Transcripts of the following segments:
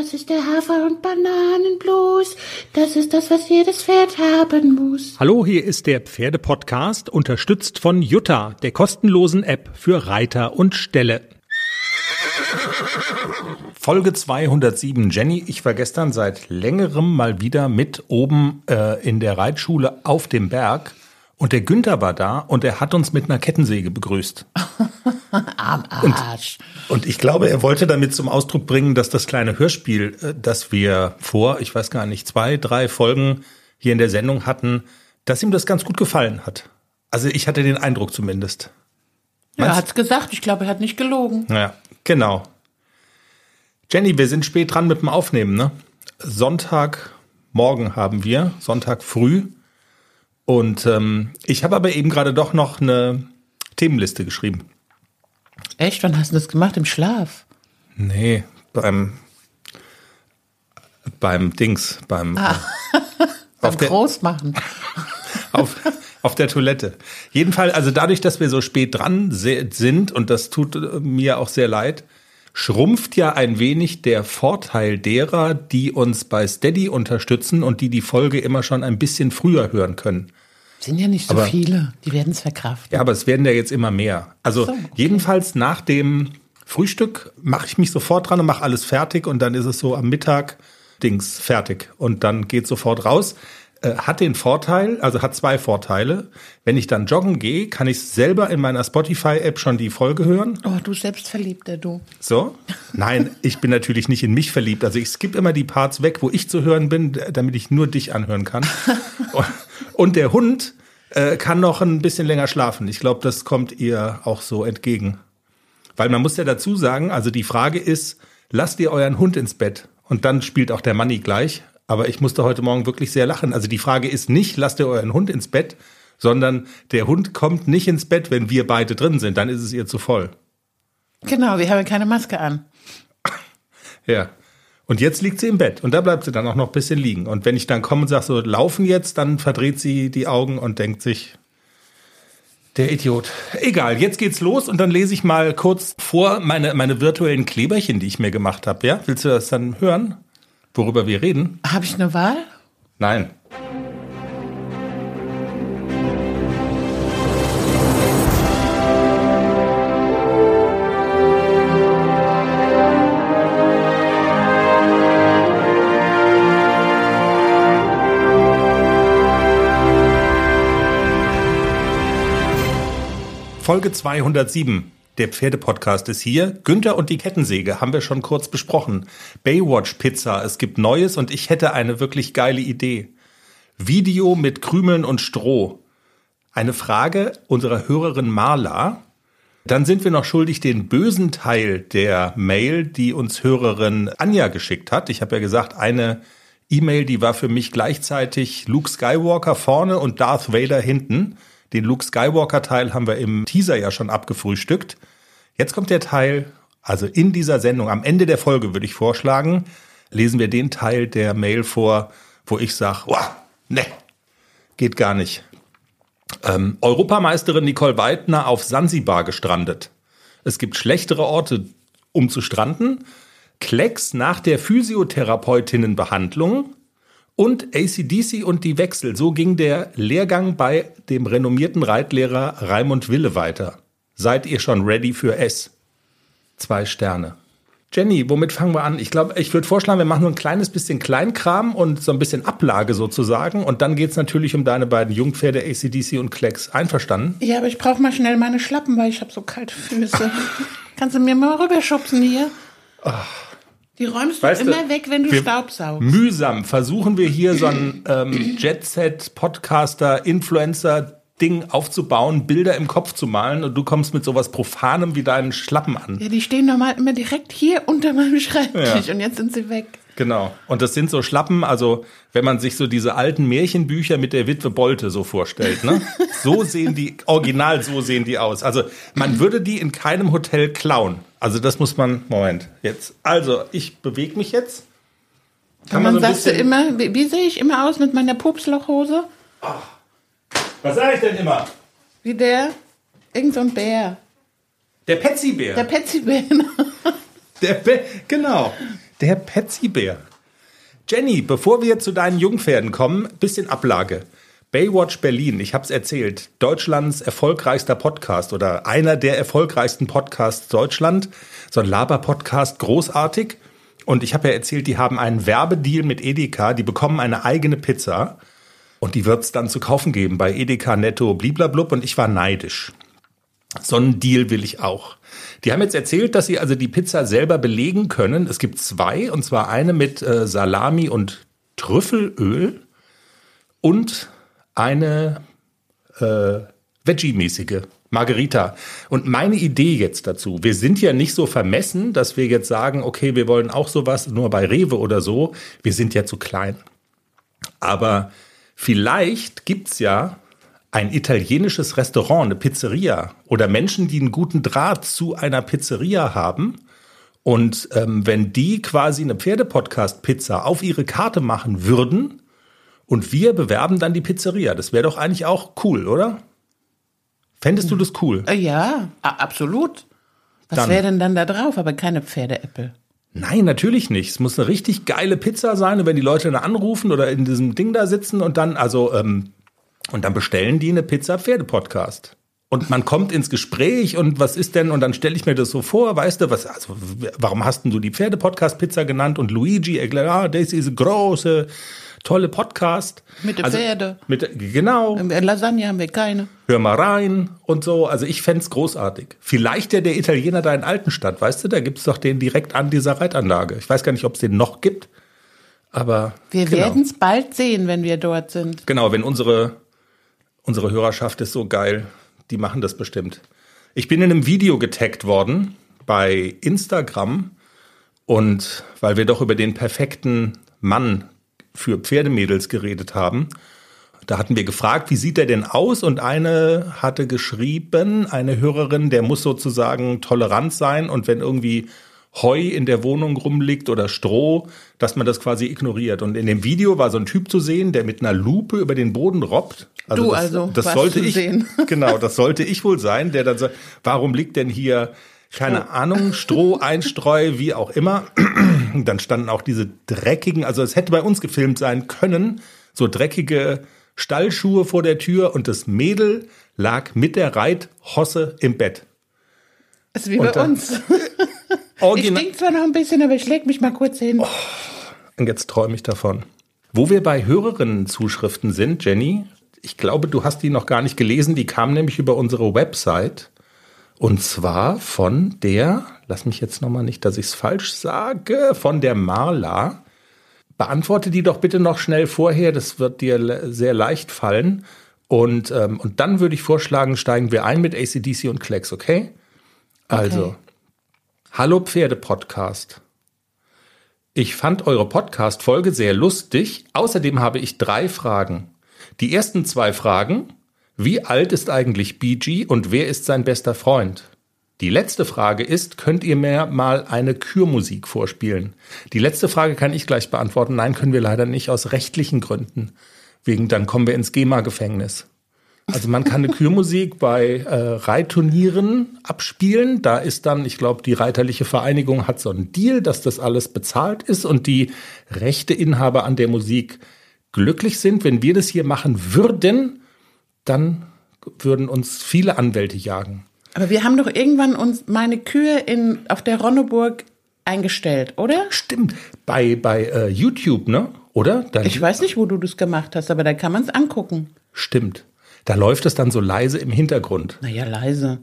Das ist der Hafer- und Bananenblues. Das ist das, was jedes Pferd haben muss. Hallo, hier ist der Pferdepodcast, unterstützt von Jutta, der kostenlosen App für Reiter und Ställe. Folge 207. Jenny, ich war gestern seit längerem mal wieder mit oben äh, in der Reitschule auf dem Berg. Und der Günther war da und er hat uns mit einer Kettensäge begrüßt. Am Arsch. Und, und, ich glaube, er wollte damit zum Ausdruck bringen, dass das kleine Hörspiel, äh, das wir vor, ich weiß gar nicht, zwei, drei Folgen hier in der Sendung hatten, dass ihm das ganz gut gefallen hat. Also ich hatte den Eindruck zumindest. Ja, er hat's gesagt. Ich glaube, er hat nicht gelogen. Ja, genau. Jenny, wir sind spät dran mit dem Aufnehmen, ne? Sonntagmorgen haben wir, Sonntag früh. Und ähm, ich habe aber eben gerade doch noch eine Themenliste geschrieben. Echt? Wann hast du das gemacht? Im Schlaf? Nee, beim beim Dings, beim, ah. äh, beim der, Großmachen. auf, auf der Toilette. Jedenfalls, also dadurch, dass wir so spät dran sind, und das tut mir auch sehr leid, schrumpft ja ein wenig der Vorteil derer, die uns bei Steady unterstützen und die die Folge immer schon ein bisschen früher hören können. Sind ja nicht so aber, viele, die werden es verkraften. Ja, aber es werden ja jetzt immer mehr. Also so, okay. jedenfalls nach dem Frühstück mache ich mich sofort dran und mache alles fertig und dann ist es so am Mittag Dings fertig und dann geht sofort raus. Äh, hat den Vorteil, also hat zwei Vorteile. Wenn ich dann joggen gehe, kann ich selber in meiner Spotify-App schon die Folge hören. Oh, du selbstverliebter, du. So? Nein, ich bin natürlich nicht in mich verliebt. Also ich skippe immer die Parts weg, wo ich zu hören bin, damit ich nur dich anhören kann. Und der Hund äh, kann noch ein bisschen länger schlafen. Ich glaube, das kommt ihr auch so entgegen. Weil man muss ja dazu sagen, also die Frage ist, lasst ihr euren Hund ins Bett? Und dann spielt auch der Manni gleich. Aber ich musste heute Morgen wirklich sehr lachen. Also die Frage ist nicht, lasst ihr euren Hund ins Bett, sondern der Hund kommt nicht ins Bett, wenn wir beide drin sind. Dann ist es ihr zu voll. Genau, wir haben keine Maske an. Ja. Und jetzt liegt sie im Bett und da bleibt sie dann auch noch ein bisschen liegen. Und wenn ich dann komme und sage so, laufen jetzt, dann verdreht sie die Augen und denkt sich, der Idiot. Egal, jetzt geht's los und dann lese ich mal kurz vor meine, meine virtuellen Kleberchen, die ich mir gemacht habe. Ja? Willst du das dann hören, worüber wir reden? Habe ich eine Wahl? Nein. Folge 207. Der Pferdepodcast ist hier. Günther und die Kettensäge haben wir schon kurz besprochen. Baywatch Pizza, es gibt Neues und ich hätte eine wirklich geile Idee. Video mit Krümeln und Stroh. Eine Frage unserer Hörerin Marla. Dann sind wir noch schuldig den bösen Teil der Mail, die uns Hörerin Anja geschickt hat. Ich habe ja gesagt, eine E-Mail, die war für mich gleichzeitig Luke Skywalker vorne und Darth Vader hinten. Den Luke Skywalker-Teil haben wir im Teaser ja schon abgefrühstückt. Jetzt kommt der Teil, also in dieser Sendung, am Ende der Folge würde ich vorschlagen, lesen wir den Teil der Mail vor, wo ich sage, ne, geht gar nicht. Ähm, Europameisterin Nicole Weidner auf Sansibar gestrandet. Es gibt schlechtere Orte, um zu stranden. Klecks nach der Physiotherapeutinnenbehandlung und ACDC und die Wechsel. So ging der Lehrgang bei dem renommierten Reitlehrer Raimund Wille weiter. Seid ihr schon ready für S? Zwei Sterne. Jenny, womit fangen wir an? Ich glaube, ich würde vorschlagen, wir machen nur ein kleines bisschen Kleinkram und so ein bisschen Ablage sozusagen. Und dann geht es natürlich um deine beiden Jungpferde ACDC und Klecks. Einverstanden? Ja, aber ich brauche mal schnell meine Schlappen, weil ich habe so kalte Füße. Kannst du mir mal rüberschubsen hier? Ach. Die räumst weißt du immer weg, wenn du Staubsaugst. Mühsam versuchen wir hier so ein ähm, Jet-Set, Podcaster, Influencer, Ding aufzubauen, Bilder im Kopf zu malen und du kommst mit sowas Profanem wie deinen Schlappen an. Ja, die stehen normal immer direkt hier unter meinem Schreibtisch ja. und jetzt sind sie weg. Genau. Und das sind so Schlappen, also wenn man sich so diese alten Märchenbücher mit der Witwe Bolte so vorstellt, ne? So sehen die, original so sehen die aus. Also man würde die in keinem Hotel klauen. Also das muss man, Moment, jetzt. Also ich bewege mich jetzt. Kann man, man so sagst du immer, wie, wie, sehe ich immer aus mit meiner Pupslochhose? Ach, was sage ich denn immer? Wie der, irgend so ein Bär. Der Petsy-Bär. Der Petsy-Bär. Der Be genau. Der Petsy-Bär. Jenny, bevor wir zu deinen Jungpferden kommen, bisschen Ablage. Baywatch Berlin, ich habe es erzählt, Deutschlands erfolgreichster Podcast oder einer der erfolgreichsten Podcasts Deutschland, so ein Laber-Podcast, großartig. Und ich habe ja erzählt, die haben einen Werbedeal mit Edeka, die bekommen eine eigene Pizza und die wird es dann zu kaufen geben bei Edeka Netto bliblablub und ich war neidisch. So einen Deal will ich auch. Die haben jetzt erzählt, dass sie also die Pizza selber belegen können. Es gibt zwei, und zwar eine mit äh, Salami und Trüffelöl und eine äh, Veggie-mäßige Margarita. Und meine Idee jetzt dazu, wir sind ja nicht so vermessen, dass wir jetzt sagen, okay, wir wollen auch sowas nur bei Rewe oder so. Wir sind ja zu klein. Aber vielleicht gibt's ja ein italienisches Restaurant, eine Pizzeria oder Menschen, die einen guten Draht zu einer Pizzeria haben. Und ähm, wenn die quasi eine Pferdepodcast-Pizza auf ihre Karte machen würden, und wir bewerben dann die Pizzeria. Das wäre doch eigentlich auch cool, oder? Fändest du das cool? Äh, ja, absolut. Was wäre denn dann da drauf? Aber keine Pferdeäppel. Nein, natürlich nicht. Es muss eine richtig geile Pizza sein. Und wenn die Leute dann anrufen oder in diesem Ding da sitzen und dann, also, ähm, und dann bestellen die eine Pizza Pferde-Podcast. Und man kommt ins Gespräch und was ist denn? Und dann stelle ich mir das so vor, weißt du, was, also, warum hast denn du die Pferde-Podcast-Pizza genannt? Und Luigi, ja, das ist große tolle Podcast. Mit den also, Pferde. Mit, genau. Lasagne haben wir keine. Hör mal rein und so. Also ich fände großartig. Vielleicht ja der Italiener da in Altenstadt, weißt du, da gibt es doch den direkt an dieser Reitanlage. Ich weiß gar nicht, ob es den noch gibt. Aber. Wir genau. werden es bald sehen, wenn wir dort sind. Genau, wenn unsere, unsere Hörerschaft ist so geil. Die machen das bestimmt. Ich bin in einem Video getaggt worden bei Instagram und weil wir doch über den perfekten Mann für Pferdemädels geredet haben. Da hatten wir gefragt, wie sieht er denn aus? Und eine hatte geschrieben, eine Hörerin, der muss sozusagen tolerant sein und wenn irgendwie Heu in der Wohnung rumliegt oder Stroh, dass man das quasi ignoriert. Und in dem Video war so ein Typ zu sehen, der mit einer Lupe über den Boden robbt. Also du das, also, das sollte ich sehen. Genau, das sollte ich wohl sein, der dann sagt, warum liegt denn hier keine Stroh. Ahnung, Stroh einstreu, wie auch immer. Dann standen auch diese dreckigen, also es hätte bei uns gefilmt sein können, so dreckige Stallschuhe vor der Tür und das Mädel lag mit der Reithosse im Bett. Das ist wie und bei uns. ich stink zwar noch ein bisschen, aber ich leg mich mal kurz hin. Oh, und jetzt träume ich davon. Wo wir bei Hörerinnen-Zuschriften sind, Jenny, ich glaube, du hast die noch gar nicht gelesen, die kamen nämlich über unsere Website. Und zwar von der, lass mich jetzt nochmal nicht, dass ich es falsch sage, von der Marla. Beantworte die doch bitte noch schnell vorher, das wird dir sehr leicht fallen. Und, ähm, und dann würde ich vorschlagen, steigen wir ein mit ACDC und Klecks, okay? Also, okay. Hallo Pferde-Podcast. Ich fand eure Podcast-Folge sehr lustig. Außerdem habe ich drei Fragen. Die ersten zwei Fragen wie alt ist eigentlich BG und wer ist sein bester Freund? Die letzte Frage ist, könnt ihr mir mal eine Kürmusik vorspielen? Die letzte Frage kann ich gleich beantworten. Nein, können wir leider nicht aus rechtlichen Gründen. Wegen, dann kommen wir ins GEMA-Gefängnis. Also man kann eine Kürmusik bei äh, Reitturnieren abspielen. Da ist dann, ich glaube, die Reiterliche Vereinigung hat so einen Deal, dass das alles bezahlt ist und die Rechteinhaber an der Musik glücklich sind. Wenn wir das hier machen würden, dann würden uns viele Anwälte jagen. Aber wir haben doch irgendwann uns meine Kühe in, auf der Ronneburg eingestellt, oder? Stimmt. Bei, bei äh, YouTube, ne? Oder? Dann ich weiß nicht, wo du das gemacht hast, aber da kann man es angucken. Stimmt. Da läuft es dann so leise im Hintergrund. Naja, leise.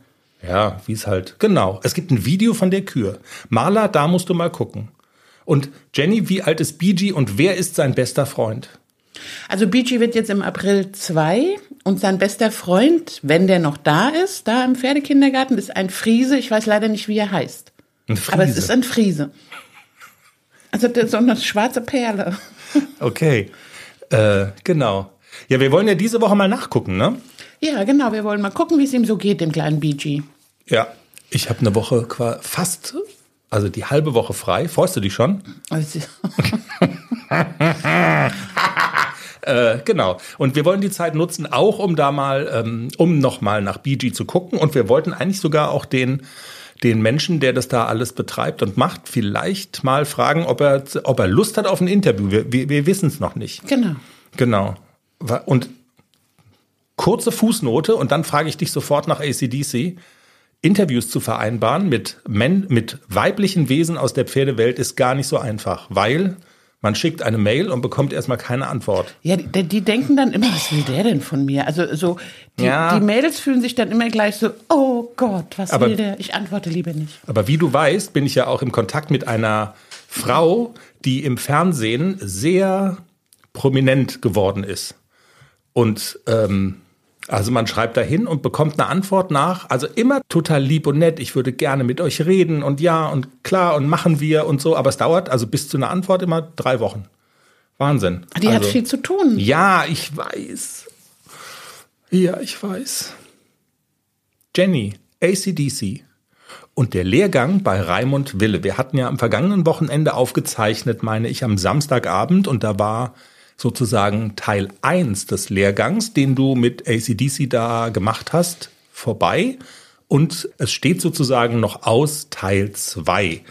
Ja, wie es halt. Genau. Es gibt ein Video von der Kühe. Marla, da musst du mal gucken. Und Jenny, wie alt ist BG und wer ist sein bester Freund? Also BG wird jetzt im April zwei und sein bester Freund, wenn der noch da ist, da im Pferdekindergarten, ist ein Friese. Ich weiß leider nicht, wie er heißt. Ein Friese. Aber es ist ein Friese. Also so eine schwarze Perle. Okay, äh, genau. Ja, wir wollen ja diese Woche mal nachgucken, ne? Ja, genau. Wir wollen mal gucken, wie es ihm so geht, dem kleinen BG. Ja, ich habe eine Woche fast, also die halbe Woche frei. Freust du dich schon? Also. Äh, genau. Und wir wollen die Zeit nutzen, auch um da mal, ähm, um nochmal nach BG zu gucken. Und wir wollten eigentlich sogar auch den den Menschen, der das da alles betreibt und macht, vielleicht mal fragen, ob er, ob er Lust hat auf ein Interview. Wir, wir, wir wissen es noch nicht. Genau. Genau. Und kurze Fußnote und dann frage ich dich sofort nach ACDC. Interviews zu vereinbaren mit, Men mit weiblichen Wesen aus der Pferdewelt ist gar nicht so einfach, weil man schickt eine Mail und bekommt erstmal keine Antwort. Ja, die, die, denken dann immer, was will der denn von mir? Also so, die, ja. die Mädels fühlen sich dann immer gleich so, oh Gott, was aber, will der? Ich antworte lieber nicht. Aber wie du weißt, bin ich ja auch im Kontakt mit einer Frau, die im Fernsehen sehr prominent geworden ist. Und ähm, also man schreibt da hin und bekommt eine Antwort nach. Also immer total lieb und nett. Ich würde gerne mit euch reden und ja und klar und machen wir und so. Aber es dauert also bis zu einer Antwort immer drei Wochen. Wahnsinn. Die also, hat viel zu tun. Ja, ich weiß. Ja, ich weiß. Jenny, ACDC. Und der Lehrgang bei Raimund Wille. Wir hatten ja am vergangenen Wochenende aufgezeichnet, meine ich, am Samstagabend. Und da war sozusagen Teil 1 des Lehrgangs, den du mit ACDC da gemacht hast, vorbei. Und es steht sozusagen noch aus Teil 2.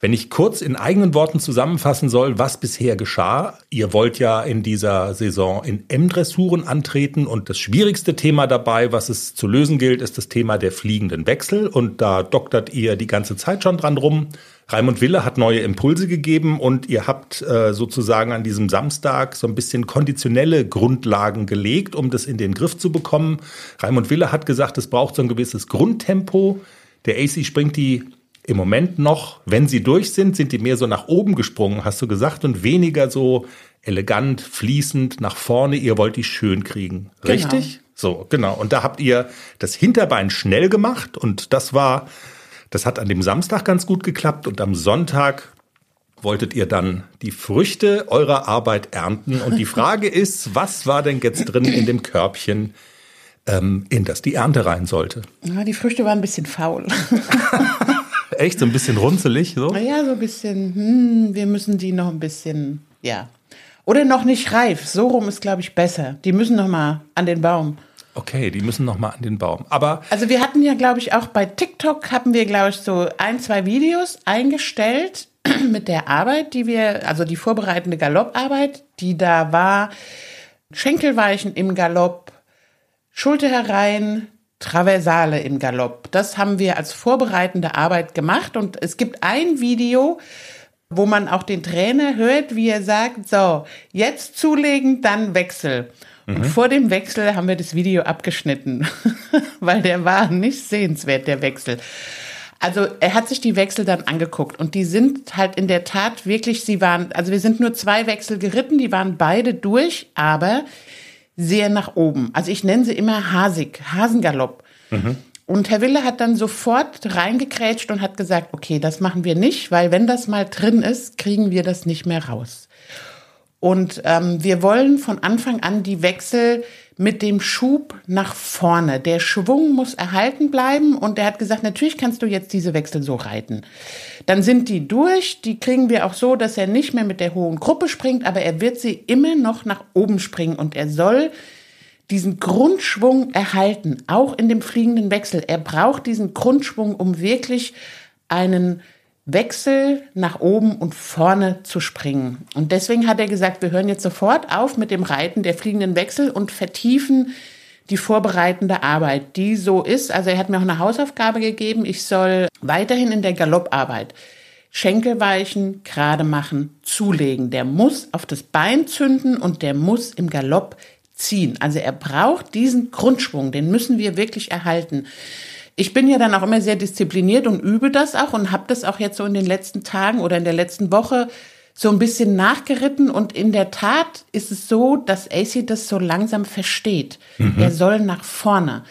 Wenn ich kurz in eigenen Worten zusammenfassen soll, was bisher geschah, ihr wollt ja in dieser Saison in M-Dressuren antreten und das schwierigste Thema dabei, was es zu lösen gilt, ist das Thema der fliegenden Wechsel und da doktert ihr die ganze Zeit schon dran rum. Raimund Wille hat neue Impulse gegeben und ihr habt äh, sozusagen an diesem Samstag so ein bisschen konditionelle Grundlagen gelegt, um das in den Griff zu bekommen. Raimund Wille hat gesagt, es braucht so ein gewisses Grundtempo. Der AC springt die im Moment noch, wenn sie durch sind, sind die mehr so nach oben gesprungen, hast du gesagt, und weniger so elegant, fließend nach vorne. Ihr wollt die schön kriegen. Genau. Richtig? So, genau. Und da habt ihr das Hinterbein schnell gemacht und das war das hat an dem Samstag ganz gut geklappt und am Sonntag wolltet ihr dann die Früchte eurer Arbeit ernten. Und die Frage ist, was war denn jetzt drin in dem Körbchen, ähm, in das die Ernte rein sollte? Ja, die Früchte waren ein bisschen faul. Echt, so ein bisschen runzelig? So? Ja, so ein bisschen, hm, wir müssen die noch ein bisschen, ja. Oder noch nicht reif. So rum ist, glaube ich, besser. Die müssen noch mal an den Baum. Okay, die müssen noch mal an den Baum. Aber also wir hatten ja, glaube ich, auch bei TikTok haben wir, glaube ich, so ein, zwei Videos eingestellt mit der Arbeit, die wir, also die vorbereitende Galopparbeit, die da war, Schenkelweichen im Galopp, Schulter herein, Traversale im Galopp. Das haben wir als vorbereitende Arbeit gemacht und es gibt ein Video, wo man auch den Trainer hört, wie er sagt, so, jetzt zulegen, dann Wechsel. Und mhm. vor dem Wechsel haben wir das Video abgeschnitten, weil der war nicht sehenswert, der Wechsel. Also er hat sich die Wechsel dann angeguckt und die sind halt in der Tat wirklich, sie waren, also wir sind nur zwei Wechsel geritten, die waren beide durch, aber sehr nach oben. Also ich nenne sie immer Hasig, Hasengalopp. Mhm. Und Herr Wille hat dann sofort reingekrätscht und hat gesagt, okay, das machen wir nicht, weil wenn das mal drin ist, kriegen wir das nicht mehr raus. Und ähm, wir wollen von Anfang an die Wechsel mit dem Schub nach vorne. Der Schwung muss erhalten bleiben und er hat gesagt, natürlich kannst du jetzt diese Wechsel so reiten. Dann sind die durch, die kriegen wir auch so, dass er nicht mehr mit der hohen Gruppe springt, aber er wird sie immer noch nach oben springen und er soll diesen Grundschwung erhalten, auch in dem fliegenden Wechsel. Er braucht diesen Grundschwung, um wirklich einen Wechsel nach oben und vorne zu springen. Und deswegen hat er gesagt, wir hören jetzt sofort auf mit dem Reiten der fliegenden Wechsel und vertiefen die vorbereitende Arbeit, die so ist. Also er hat mir auch eine Hausaufgabe gegeben. Ich soll weiterhin in der Galopparbeit Schenkelweichen gerade machen, zulegen. Der muss auf das Bein zünden und der muss im Galopp ziehen. Also er braucht diesen Grundschwung, den müssen wir wirklich erhalten ich bin ja dann auch immer sehr diszipliniert und übe das auch und habe das auch jetzt so in den letzten Tagen oder in der letzten Woche so ein bisschen nachgeritten und in der Tat ist es so, dass AC das so langsam versteht. Mhm. Er soll nach vorne.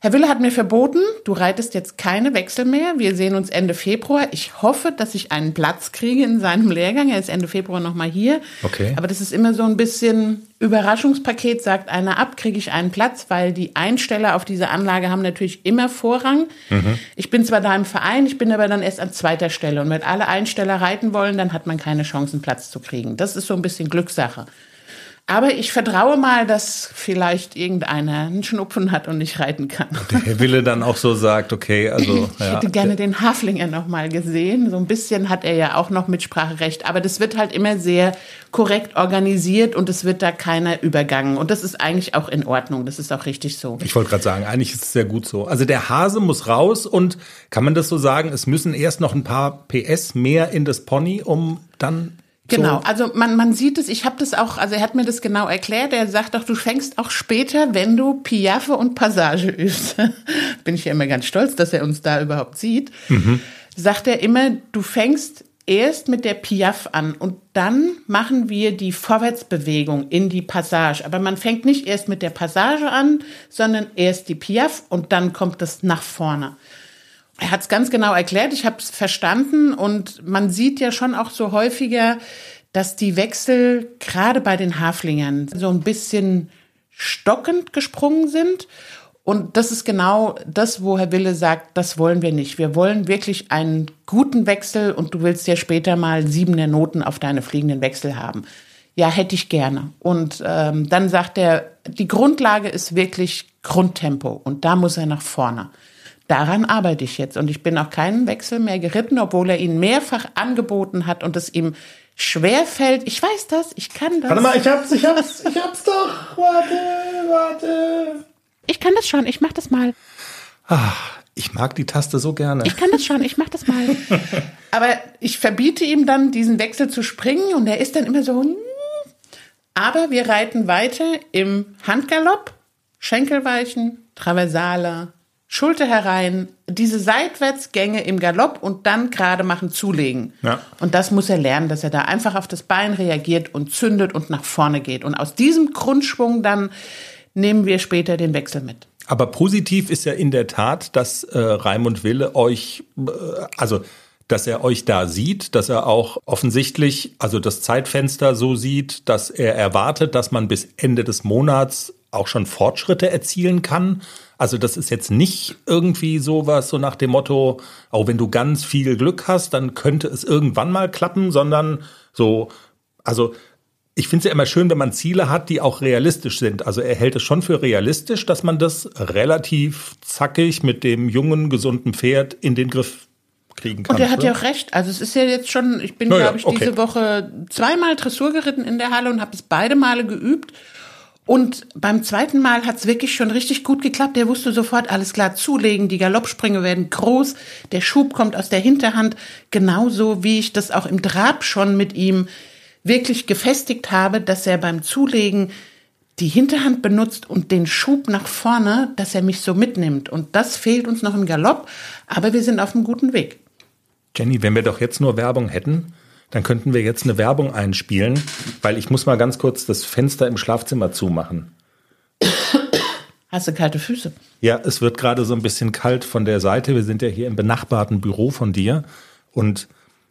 Herr Wille hat mir verboten, du reitest jetzt keine Wechsel mehr. Wir sehen uns Ende Februar. Ich hoffe, dass ich einen Platz kriege in seinem Lehrgang. Er ist Ende Februar nochmal hier. Okay. Aber das ist immer so ein bisschen Überraschungspaket. Sagt einer ab, kriege ich einen Platz, weil die Einsteller auf dieser Anlage haben natürlich immer Vorrang. Mhm. Ich bin zwar da im Verein, ich bin aber dann erst an zweiter Stelle. Und wenn alle Einsteller reiten wollen, dann hat man keine Chance, einen Platz zu kriegen. Das ist so ein bisschen Glückssache. Aber ich vertraue mal, dass vielleicht irgendeiner einen Schnupfen hat und nicht reiten kann. Der Herr Wille dann auch so sagt, okay, also. Ich hätte gerne den Haflinger noch mal gesehen. So ein bisschen hat er ja auch noch Mitspracherecht. Aber das wird halt immer sehr korrekt organisiert und es wird da keiner übergangen. Und das ist eigentlich auch in Ordnung. Das ist auch richtig so. Ich wollte gerade sagen, eigentlich ist es sehr gut so. Also der Hase muss raus und kann man das so sagen, es müssen erst noch ein paar PS mehr in das Pony, um dann Genau, also man, man sieht es, ich habe das auch, also er hat mir das genau erklärt, er sagt doch, du fängst auch später, wenn du Piaffe und Passage übst. Bin ich ja immer ganz stolz, dass er uns da überhaupt sieht. Mhm. Sagt er immer, du fängst erst mit der Piaffe an und dann machen wir die Vorwärtsbewegung in die Passage. Aber man fängt nicht erst mit der Passage an, sondern erst die Piaffe und dann kommt es nach vorne. Er hat es ganz genau erklärt, ich habe es verstanden und man sieht ja schon auch so häufiger, dass die Wechsel gerade bei den Haflingern so ein bisschen stockend gesprungen sind. Und das ist genau das, wo Herr Wille sagt, das wollen wir nicht. Wir wollen wirklich einen guten Wechsel und du willst ja später mal siebener Noten auf deine fliegenden Wechsel haben. Ja, hätte ich gerne. Und ähm, dann sagt er, die Grundlage ist wirklich Grundtempo und da muss er nach vorne. Daran arbeite ich jetzt und ich bin auch keinen Wechsel mehr geritten, obwohl er ihn mehrfach angeboten hat und es ihm schwer fällt. Ich weiß das, ich kann das. Warte mal, ich hab's, ich hab's, ich hab's doch. Warte, warte. Ich kann das schon, ich mach das mal. Ach, ich mag die Taste so gerne. Ich kann das schon, ich mach das mal. Aber ich verbiete ihm dann, diesen Wechsel zu springen und er ist dann immer so. Hm. Aber wir reiten weiter im Handgalopp, Schenkelweichen, Traversale, Schulter herein, diese Seitwärtsgänge im Galopp und dann gerade machen, zulegen. Ja. Und das muss er lernen, dass er da einfach auf das Bein reagiert und zündet und nach vorne geht. Und aus diesem Grundschwung dann nehmen wir später den Wechsel mit. Aber positiv ist ja in der Tat, dass äh, Raimund Wille euch, äh, also dass er euch da sieht, dass er auch offensichtlich, also das Zeitfenster so sieht, dass er erwartet, dass man bis Ende des Monats auch schon Fortschritte erzielen kann. Also das ist jetzt nicht irgendwie sowas so nach dem Motto, auch wenn du ganz viel Glück hast, dann könnte es irgendwann mal klappen, sondern so, also ich finde es ja immer schön, wenn man Ziele hat, die auch realistisch sind. Also er hält es schon für realistisch, dass man das relativ zackig mit dem jungen, gesunden Pferd in den Griff kriegen kann. Und er hat ja auch recht. Also es ist ja jetzt schon, ich bin, naja, glaube ich, okay. diese Woche zweimal Dressur geritten in der Halle und habe es beide Male geübt. Und beim zweiten Mal hat's wirklich schon richtig gut geklappt. Der wusste sofort, alles klar, zulegen, die Galoppsprünge werden groß, der Schub kommt aus der Hinterhand, genauso wie ich das auch im Trab schon mit ihm wirklich gefestigt habe, dass er beim Zulegen die Hinterhand benutzt und den Schub nach vorne, dass er mich so mitnimmt. Und das fehlt uns noch im Galopp, aber wir sind auf einem guten Weg. Jenny, wenn wir doch jetzt nur Werbung hätten, dann könnten wir jetzt eine Werbung einspielen, weil ich muss mal ganz kurz das Fenster im Schlafzimmer zumachen. Hast du kalte Füße? Ja, es wird gerade so ein bisschen kalt von der Seite. Wir sind ja hier im benachbarten Büro von dir und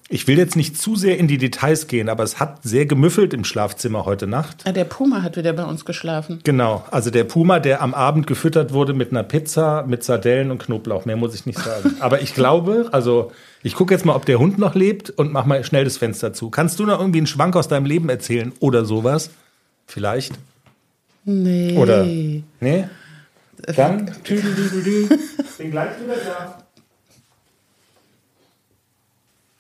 ich will jetzt nicht zu sehr in die Details gehen, aber es hat sehr gemüffelt im Schlafzimmer heute Nacht. Ah, der Puma hat wieder bei uns geschlafen. Genau, also der Puma, der am Abend gefüttert wurde mit einer Pizza, mit Sardellen und Knoblauch. Mehr muss ich nicht sagen. aber ich glaube, also ich gucke jetzt mal, ob der Hund noch lebt und mach mal schnell das Fenster zu. Kannst du noch irgendwie einen Schwank aus deinem Leben erzählen oder sowas? Vielleicht? Nee. Oder? Nee? Dann? Bin gleich wieder da.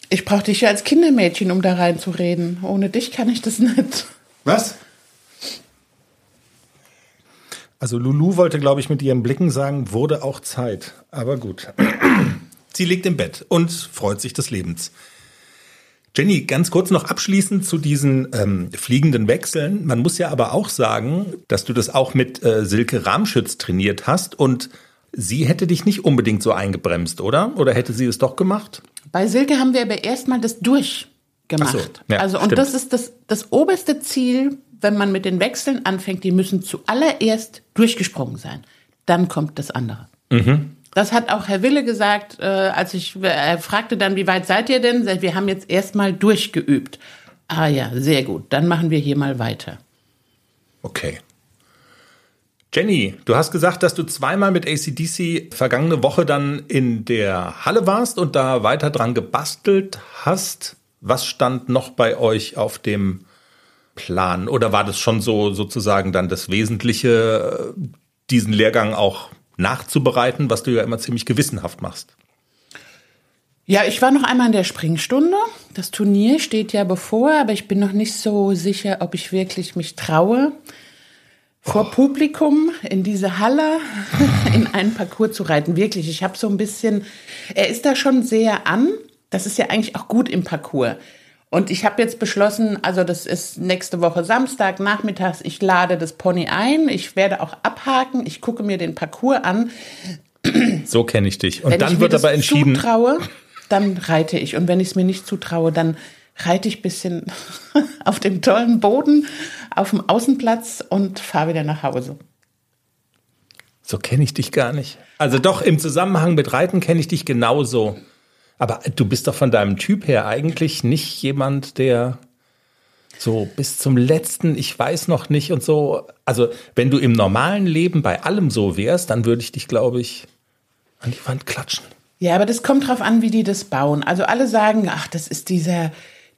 Ich brauche dich ja als Kindermädchen, um da reinzureden. Ohne dich kann ich das nicht. Was? Also Lulu wollte, glaube ich, mit ihren Blicken sagen, wurde auch Zeit. Aber gut. Sie liegt im Bett und freut sich des Lebens. Jenny, ganz kurz noch abschließend zu diesen ähm, fliegenden Wechseln. Man muss ja aber auch sagen, dass du das auch mit äh, Silke Ramschütz trainiert hast und sie hätte dich nicht unbedingt so eingebremst, oder? Oder hätte sie es doch gemacht? Bei Silke haben wir aber erstmal das durchgemacht. So, ja, also und stimmt. das ist das, das oberste Ziel, wenn man mit den Wechseln anfängt, die müssen zuallererst durchgesprungen sein. Dann kommt das andere. Mhm. Das hat auch Herr Wille gesagt, äh, als ich, er fragte dann, wie weit seid ihr denn? Wir haben jetzt erstmal durchgeübt. Ah ja, sehr gut. Dann machen wir hier mal weiter. Okay. Jenny, du hast gesagt, dass du zweimal mit ACDC vergangene Woche dann in der Halle warst und da weiter dran gebastelt hast. Was stand noch bei euch auf dem Plan? Oder war das schon so sozusagen dann das Wesentliche, diesen Lehrgang auch nachzubereiten, was du ja immer ziemlich gewissenhaft machst? Ja, ich war noch einmal in der Springstunde. Das Turnier steht ja bevor, aber ich bin noch nicht so sicher, ob ich wirklich mich traue, vor oh. Publikum in diese Halle in einen Parcours zu reiten. Wirklich, ich habe so ein bisschen, er ist da schon sehr an. Das ist ja eigentlich auch gut im Parcours. Und ich habe jetzt beschlossen, also das ist nächste Woche Samstag nachmittags, ich lade das Pony ein, ich werde auch abhaken, ich gucke mir den Parcours an. So kenne ich dich. Und Wenn dann wird aber entschieden. Zutraue, dann reite ich. Und wenn ich es mir nicht zutraue, dann reite ich ein bisschen auf dem tollen Boden, auf dem Außenplatz und fahre wieder nach Hause. So kenne ich dich gar nicht. Also doch, im Zusammenhang mit Reiten kenne ich dich genauso. Aber du bist doch von deinem Typ her eigentlich nicht jemand, der so bis zum letzten, ich weiß noch nicht und so. Also wenn du im normalen Leben bei allem so wärst, dann würde ich dich, glaube ich, an die Wand klatschen. Ja, aber das kommt drauf an, wie die das bauen. Also alle sagen, ach, das ist dieser,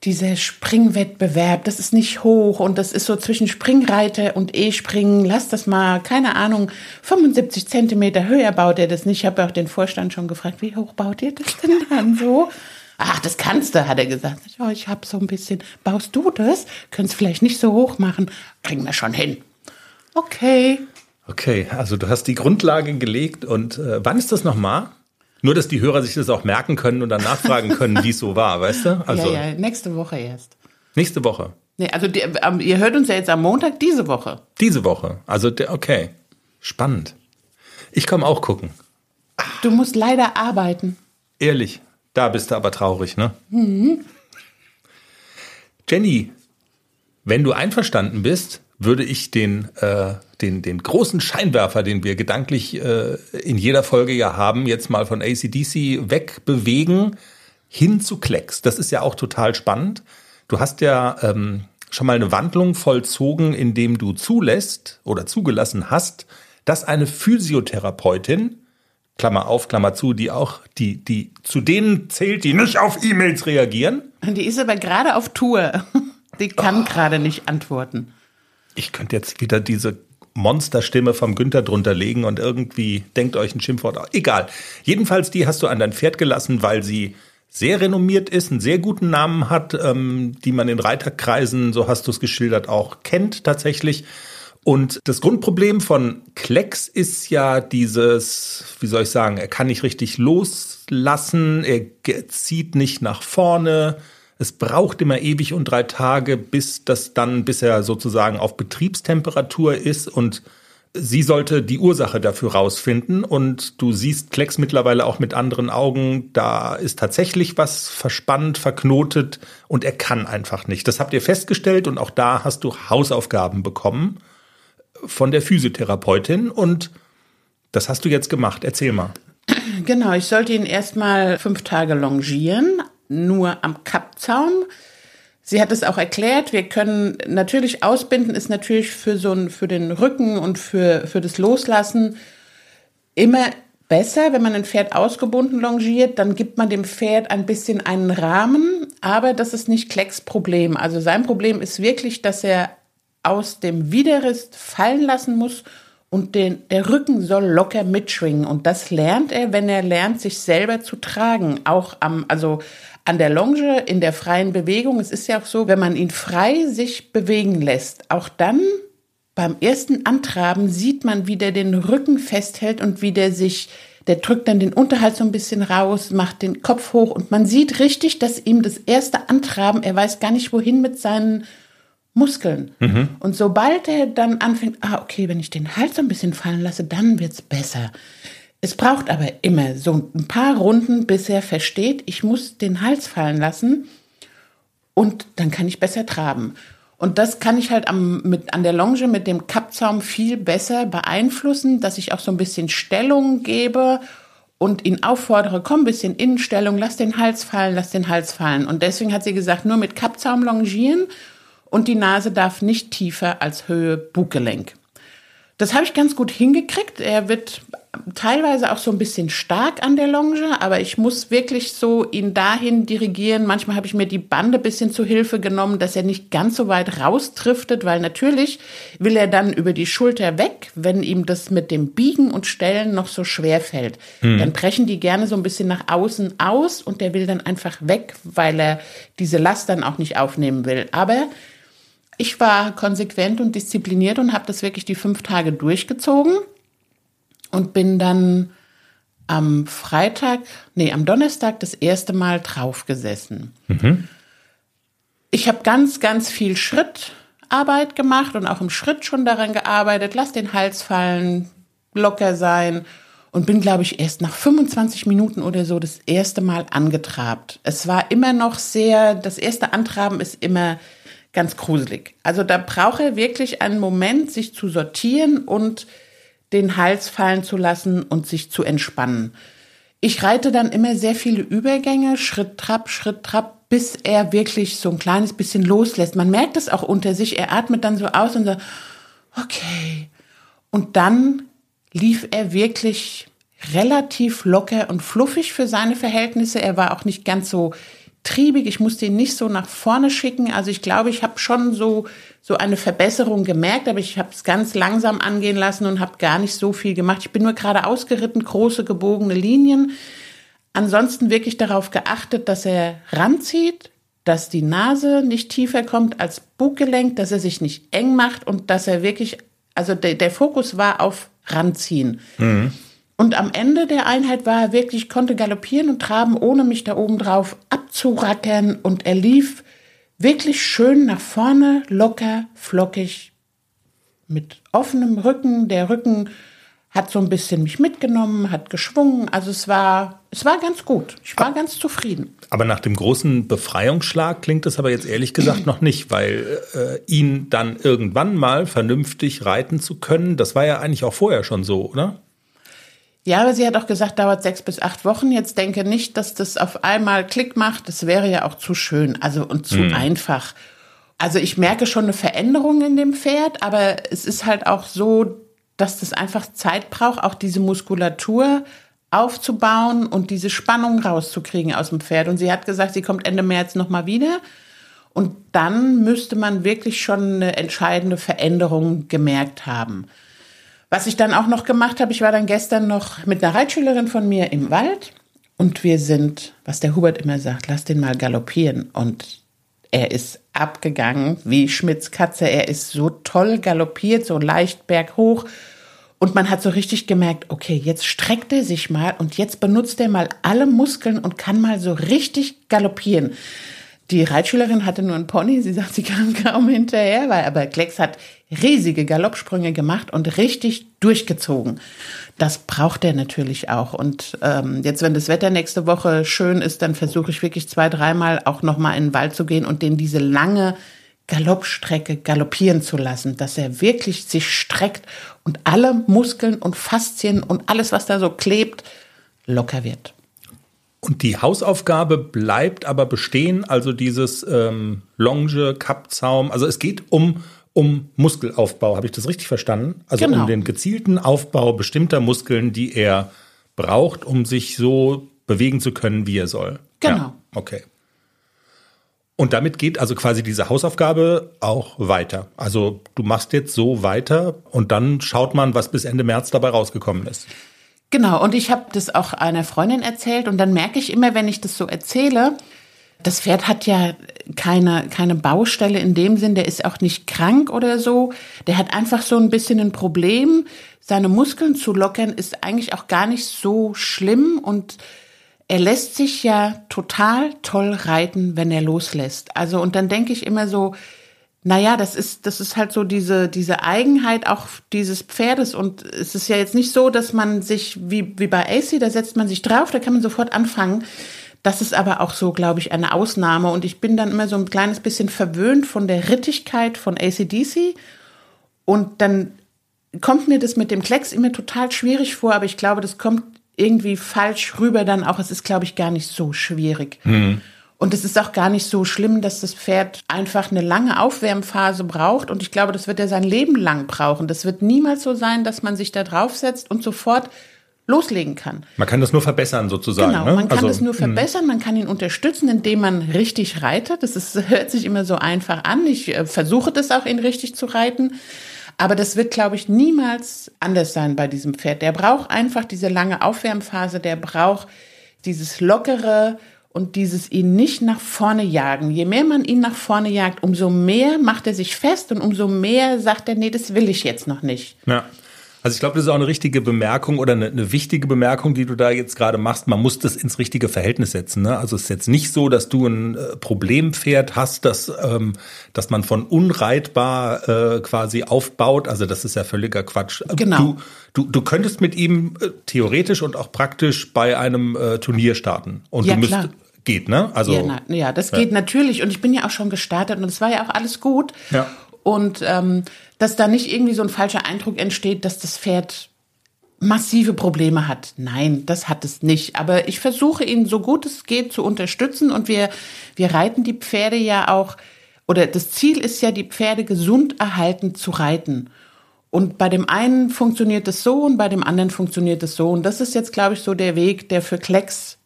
dieser Springwettbewerb, das ist nicht hoch und das ist so zwischen Springreiter und E-Springen. Lass das mal, keine Ahnung, 75 Zentimeter höher baut er das nicht. Ich habe auch den Vorstand schon gefragt, wie hoch baut ihr das denn dann so? Ach, das kannst du, hat er gesagt. Ja, ich habe so ein bisschen. Baust du das? Könntest vielleicht nicht so hoch machen. Kriegen wir schon hin. Okay. Okay, also du hast die Grundlage gelegt und äh, wann ist das nochmal? Nur, dass die Hörer sich das auch merken können und dann nachfragen können, wie es so war, weißt du? Also, ja, ja, nächste Woche erst. Nächste Woche. Nee, also die, ihr hört uns ja jetzt am Montag diese Woche. Diese Woche. Also, okay. Spannend. Ich komme auch gucken. Du musst leider arbeiten. Ehrlich. Da bist du aber traurig, ne? Mhm. Jenny, wenn du einverstanden bist, würde ich den, äh, den, den großen Scheinwerfer, den wir gedanklich äh, in jeder Folge ja haben, jetzt mal von ACDC wegbewegen hin zu Klecks. Das ist ja auch total spannend. Du hast ja ähm, schon mal eine Wandlung vollzogen, indem du zulässt oder zugelassen hast, dass eine Physiotherapeutin, Klammer auf, Klammer zu, die auch, die, die zu denen zählt, die nicht auf E-Mails reagieren. Die ist aber gerade auf Tour. Die kann oh. gerade nicht antworten ich könnte jetzt wieder diese Monsterstimme vom Günther drunter legen und irgendwie denkt euch ein Schimpfwort. Egal. Jedenfalls, die hast du an dein Pferd gelassen, weil sie sehr renommiert ist, einen sehr guten Namen hat, ähm, die man in Reiterkreisen, so hast du es geschildert, auch kennt tatsächlich. Und das Grundproblem von Klecks ist ja dieses, wie soll ich sagen, er kann nicht richtig loslassen, er zieht nicht nach vorne, es braucht immer ewig und drei Tage, bis das dann, bis er sozusagen auf Betriebstemperatur ist. Und sie sollte die Ursache dafür rausfinden. Und du siehst Klecks mittlerweile auch mit anderen Augen, da ist tatsächlich was verspannt, verknotet. Und er kann einfach nicht. Das habt ihr festgestellt. Und auch da hast du Hausaufgaben bekommen von der Physiotherapeutin. Und das hast du jetzt gemacht. Erzähl mal. Genau, ich sollte ihn erstmal fünf Tage longieren, nur am Kappzaum. Sie hat es auch erklärt, wir können natürlich ausbinden, ist natürlich für so ein, für den Rücken und für, für das Loslassen immer besser, wenn man ein Pferd ausgebunden longiert, dann gibt man dem Pferd ein bisschen einen Rahmen, aber das ist nicht Klecks Problem. Also sein Problem ist wirklich, dass er aus dem Widerrist fallen lassen muss und den, der Rücken soll locker mitschwingen. Und das lernt er, wenn er lernt, sich selber zu tragen. Auch am, also an der Longe, in der freien Bewegung. Es ist ja auch so, wenn man ihn frei sich bewegen lässt, auch dann beim ersten Antraben sieht man, wie der den Rücken festhält und wie der sich, der drückt dann den Unterhalt so ein bisschen raus, macht den Kopf hoch und man sieht richtig, dass ihm das erste Antraben, er weiß gar nicht wohin mit seinen Muskeln. Mhm. Und sobald er dann anfängt, ah, okay, wenn ich den Hals so ein bisschen fallen lasse, dann wird's besser. Es braucht aber immer so ein paar Runden, bis er versteht, ich muss den Hals fallen lassen und dann kann ich besser traben. Und das kann ich halt am, mit, an der Longe mit dem Kappzaum viel besser beeinflussen, dass ich auch so ein bisschen Stellung gebe und ihn auffordere, komm ein bisschen Innenstellung, lass den Hals fallen, lass den Hals fallen. Und deswegen hat sie gesagt, nur mit Kappzaum longieren und die Nase darf nicht tiefer als Höhe Buggelenk. Das habe ich ganz gut hingekriegt. Er wird teilweise auch so ein bisschen stark an der Longe, aber ich muss wirklich so ihn dahin dirigieren. Manchmal habe ich mir die Bande bisschen zu Hilfe genommen, dass er nicht ganz so weit raustriftet, weil natürlich will er dann über die Schulter weg, wenn ihm das mit dem Biegen und Stellen noch so schwer fällt. Hm. Dann brechen die gerne so ein bisschen nach außen aus und der will dann einfach weg, weil er diese Last dann auch nicht aufnehmen will. Aber ich war konsequent und diszipliniert und habe das wirklich die fünf Tage durchgezogen und bin dann am Freitag, nee, am Donnerstag das erste Mal draufgesessen. Mhm. Ich habe ganz, ganz viel Schrittarbeit gemacht und auch im Schritt schon daran gearbeitet. Lass den Hals fallen, locker sein und bin, glaube ich, erst nach 25 Minuten oder so das erste Mal angetrabt. Es war immer noch sehr, das erste Antraben ist immer ganz gruselig. Also da braucht er wirklich einen Moment, sich zu sortieren und den Hals fallen zu lassen und sich zu entspannen. Ich reite dann immer sehr viele Übergänge, Schritt, Trab, Schritt, Trab, bis er wirklich so ein kleines bisschen loslässt. Man merkt es auch unter sich. Er atmet dann so aus und sagt, okay. Und dann lief er wirklich relativ locker und fluffig für seine Verhältnisse. Er war auch nicht ganz so triebig. Ich musste ihn nicht so nach vorne schicken. Also ich glaube, ich habe schon so so eine Verbesserung gemerkt, aber ich habe es ganz langsam angehen lassen und habe gar nicht so viel gemacht. Ich bin nur gerade ausgeritten, große gebogene Linien. Ansonsten wirklich darauf geachtet, dass er ranzieht, dass die Nase nicht tiefer kommt als Buggelenk, dass er sich nicht eng macht und dass er wirklich, also der, der Fokus war auf ranziehen. Mhm. Und am Ende der Einheit war er wirklich, konnte galoppieren und traben, ohne mich da oben drauf abzurackern und er lief wirklich schön nach vorne, locker, flockig, mit offenem Rücken. Der Rücken hat so ein bisschen mich mitgenommen, hat geschwungen. Also es war, es war ganz gut. Ich war ganz zufrieden. Aber nach dem großen Befreiungsschlag klingt es aber jetzt ehrlich gesagt noch nicht, weil äh, ihn dann irgendwann mal vernünftig reiten zu können, das war ja eigentlich auch vorher schon so, oder? Ja, aber sie hat auch gesagt, dauert sechs bis acht Wochen. Jetzt denke nicht, dass das auf einmal Klick macht. Das wäre ja auch zu schön, also und zu mhm. einfach. Also ich merke schon eine Veränderung in dem Pferd, aber es ist halt auch so, dass das einfach Zeit braucht, auch diese Muskulatur aufzubauen und diese Spannung rauszukriegen aus dem Pferd. Und sie hat gesagt, sie kommt Ende März nochmal wieder. Und dann müsste man wirklich schon eine entscheidende Veränderung gemerkt haben. Was ich dann auch noch gemacht habe, ich war dann gestern noch mit einer Reitschülerin von mir im Wald und wir sind, was der Hubert immer sagt, lass den mal galoppieren. Und er ist abgegangen wie Schmidts Katze. Er ist so toll galoppiert, so leicht berghoch. Und man hat so richtig gemerkt, okay, jetzt streckt er sich mal und jetzt benutzt er mal alle Muskeln und kann mal so richtig galoppieren. Die Reitschülerin hatte nur einen Pony, sie sagt, sie kam kaum hinterher, weil aber Klecks hat riesige Galoppsprünge gemacht und richtig durchgezogen. Das braucht er natürlich auch. Und ähm, jetzt, wenn das Wetter nächste Woche schön ist, dann versuche ich wirklich zwei, dreimal auch nochmal in den Wald zu gehen und den diese lange Galoppstrecke galoppieren zu lassen, dass er wirklich sich streckt und alle Muskeln und Faszien und alles, was da so klebt, locker wird. Und die Hausaufgabe bleibt aber bestehen, also dieses ähm, Longe, Kappzaum. Also es geht um, um Muskelaufbau, habe ich das richtig verstanden? Also genau. um den gezielten Aufbau bestimmter Muskeln, die er braucht, um sich so bewegen zu können, wie er soll. Genau. Ja, okay. Und damit geht also quasi diese Hausaufgabe auch weiter. Also du machst jetzt so weiter und dann schaut man, was bis Ende März dabei rausgekommen ist. Genau, und ich habe das auch einer Freundin erzählt und dann merke ich immer, wenn ich das so erzähle, das Pferd hat ja keine, keine Baustelle in dem Sinn, der ist auch nicht krank oder so. Der hat einfach so ein bisschen ein Problem. Seine Muskeln zu lockern ist eigentlich auch gar nicht so schlimm und er lässt sich ja total toll reiten, wenn er loslässt. Also, und dann denke ich immer so, naja, das ist, das ist halt so diese, diese Eigenheit auch dieses Pferdes. Und es ist ja jetzt nicht so, dass man sich, wie, wie bei AC, da setzt man sich drauf, da kann man sofort anfangen. Das ist aber auch so, glaube ich, eine Ausnahme. Und ich bin dann immer so ein kleines bisschen verwöhnt von der Rittigkeit von ACDC. Und dann kommt mir das mit dem Klecks immer total schwierig vor, aber ich glaube, das kommt irgendwie falsch rüber dann auch. Es ist, glaube ich, gar nicht so schwierig. Mhm. Und es ist auch gar nicht so schlimm, dass das Pferd einfach eine lange Aufwärmphase braucht. Und ich glaube, das wird er sein Leben lang brauchen. Das wird niemals so sein, dass man sich da draufsetzt und sofort loslegen kann. Man kann das nur verbessern sozusagen. Genau, ne? man kann also, das nur mh. verbessern, man kann ihn unterstützen, indem man richtig reitet. Das ist, hört sich immer so einfach an. Ich äh, versuche das auch, ihn richtig zu reiten. Aber das wird, glaube ich, niemals anders sein bei diesem Pferd. Der braucht einfach diese lange Aufwärmphase, der braucht dieses lockere und dieses ihn nicht nach vorne jagen. Je mehr man ihn nach vorne jagt, umso mehr macht er sich fest und umso mehr sagt er, nee, das will ich jetzt noch nicht. Ja. Also ich glaube, das ist auch eine richtige Bemerkung oder eine, eine, wichtige Bemerkung, die du da jetzt gerade machst. Man muss das ins richtige Verhältnis setzen. Ne? Also es ist jetzt nicht so, dass du ein äh, Problempferd hast, dass, ähm, dass man von unreitbar äh, quasi aufbaut. Also das ist ja völliger Quatsch. Genau. Du, du, du könntest mit ihm äh, theoretisch und auch praktisch bei einem äh, Turnier starten. Und Ja, du müsst, klar. geht, ne? Also Ja, na, ja das geht natürlich. Und ich bin ja auch schon gestartet und es war ja auch alles gut. Ja. Und ähm, dass da nicht irgendwie so ein falscher Eindruck entsteht, dass das Pferd massive Probleme hat. Nein, das hat es nicht. Aber ich versuche ihn so gut es geht zu unterstützen und wir, wir reiten die Pferde ja auch, oder das Ziel ist ja, die Pferde gesund erhalten zu reiten. Und bei dem einen funktioniert es so und bei dem anderen funktioniert es so. Und das ist jetzt, glaube ich, so der Weg, der für Klecks